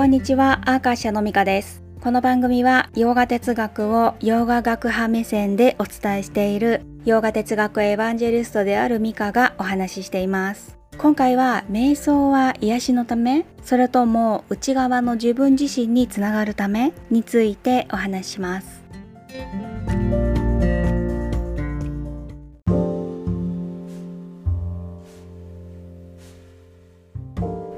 こんにちは、アーカーシャのみかです。この番組は洋画哲学を洋画学派目線でお伝えしている洋画哲学エヴァンジェリストであるミカがお話ししています。今回は瞑想は癒しのためそれとも内側の自分自身につながるためについてお話しします。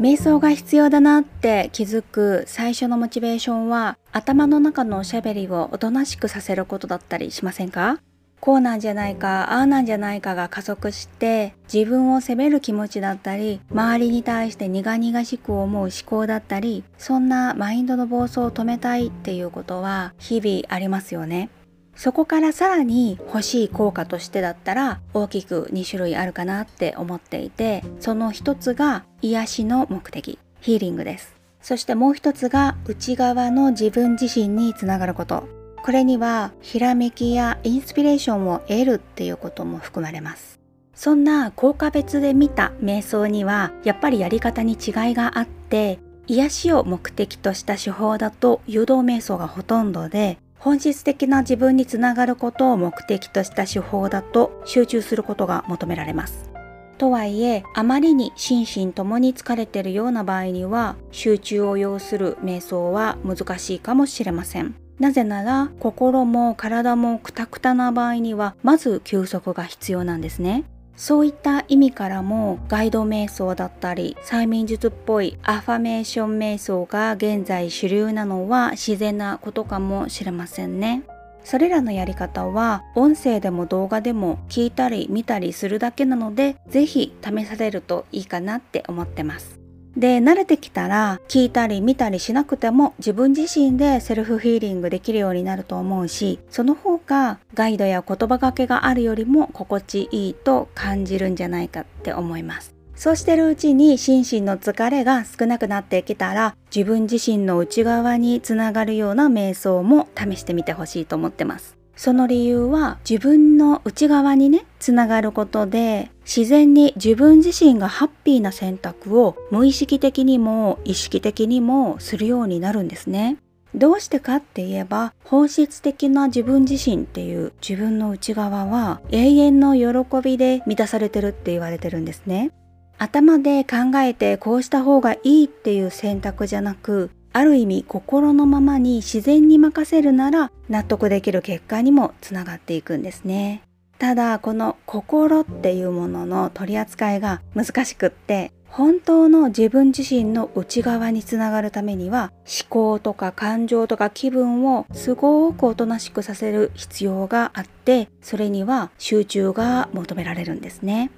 瞑想が必要だなって気づく最初のモチベーションは頭の中のおしゃべりをおとなしくさせることだったりしませんか？こうなんじゃないかああなんじゃないかが加速して自分を責める気持ちだったり周りに対して苦々しく思う思考だったりそんなマインドの暴走を止めたいっていうことは日々ありますよね。そこからさらに欲しい効果としてだったら大きく2種類あるかなって思っていてその一つが癒しの目的ヒーリングです。そしてもう一つが内側の自分自身につながること。これにはひらめきやインスピレーションを得るっていうことも含まれます。そんな効果別で見た瞑想にはやっぱりやり方に違いがあって癒しを目的とした手法だと誘導瞑想がほとんどで本質的な自分につながることを目的とした手法だと集中することが求められます。とはいえあまりに心身ともに疲れているような場合には集中を要する瞑想は難しいかもしれません。なぜなら心も体もクタクタな場合にはまず休息が必要なんですね。そういった意味からもガイド瞑想だったり催眠術っぽいアファメーション瞑想が現在主流なのは自然なことかもしれませんね。それらのやり方は音声でも動画でも聞いたり見たりするだけなので是非試されるといいかなって思ってます。で慣れてきたら聞いたり見たりしなくても自分自身でセルフヒーリングできるようになると思うしその方がガイドや言葉がけがあるよりも心地いいと感じるんじゃないかって思います。そうしてるうちに心身の疲れが少なくなってきたら自分自身の内側につながるような瞑想も試してみてほしいと思ってます。その理由は自分の内側にねつながることで自然に自分自身がハッピーな選択を無意識的にも意識的にもするようになるんですね。どうしてかって言えば本質的な自分自身っていう自分の内側は永遠の喜びで満たされてるって言われてるんですね。頭で考えてこうした方がいいっていう選択じゃなくある意味心のままに自然に任せるなら納得できる結果にもつながっていくんですね。ただこの心っていうものの取り扱いが難しくって本当の自分自身の内側につながるためには思考とか感情とか気分をすごくおとなしくさせる必要があってそれには集中が求められるんですね。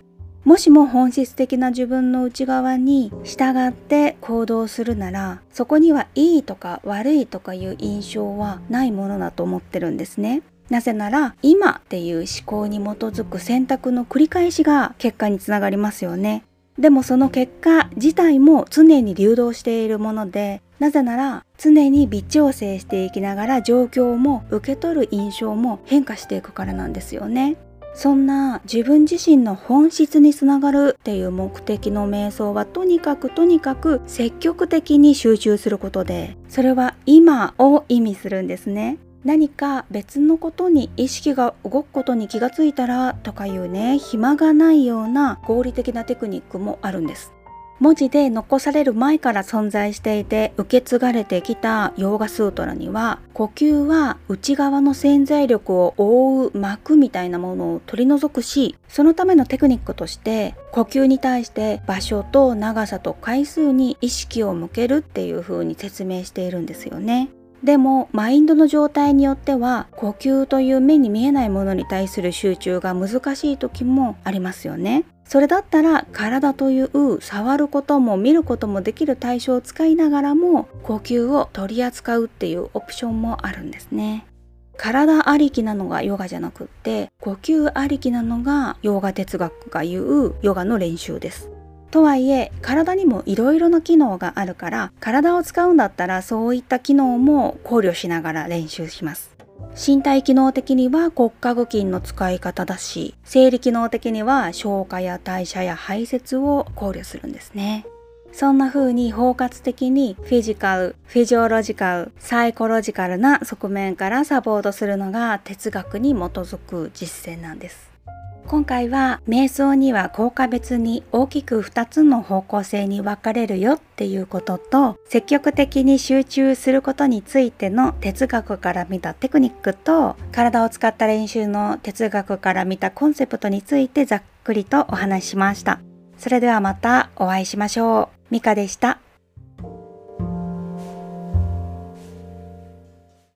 もしも本質的な自分の内側に従って行動するならそこにはいいとか悪いとかいう印象はないものだと思ってるんですね。なぜなら今っていう思考に基づく選択の繰り返しが結果につながりますよね。でもその結果自体も常に流動しているものでなぜなら常に微調整していきながら状況も受け取る印象も変化していくからなんですよね。そんな自分自身の本質につながるっていう目的の瞑想はとにかくとにかく積極的に集中することでそれは今を意味するんですね。何か別のことに意識が動くことに気がついたらとかいうね暇がないような合理的なテクニックもあるんです文字で残される前から存在していて受け継がれてきたヨーガスートラには呼吸は内側の潜在力を覆う膜みたいなものを取り除くしそのためのテクニックとして呼吸に対して場所と長さと回数に意識を向けるっていう風に説明しているんですよね。でもマインドの状態によっては呼吸という目に見えないものに対する集中が難しい時もありますよね。それだったら体という触ることも見ることもできる対象を使いながらも呼吸を取り扱うっていうオプションもあるんですね。体ありきなのがヨガじゃなくって呼吸ありきなのがヨガ哲学が言うヨガの練習です。とはいえ体にもいろいろな機能があるから体を使うんだったらそういった機能も考慮しながら練習します身体機能的には骨格筋の使い方だし生理機能的には消化や代謝や排泄を考慮するんですねそんな風に包括的にフィジカル、フィジオロジカル、サイコロジカルな側面からサポートするのが哲学に基づく実践なんです。今回は瞑想には効果別に大きく2つの方向性に分かれるよっていうことと積極的に集中することについての哲学から見たテクニックと体を使った練習の哲学から見たコンセプトについてざっくりとお話ししました。それではまたお会いしましょう。ミカでした。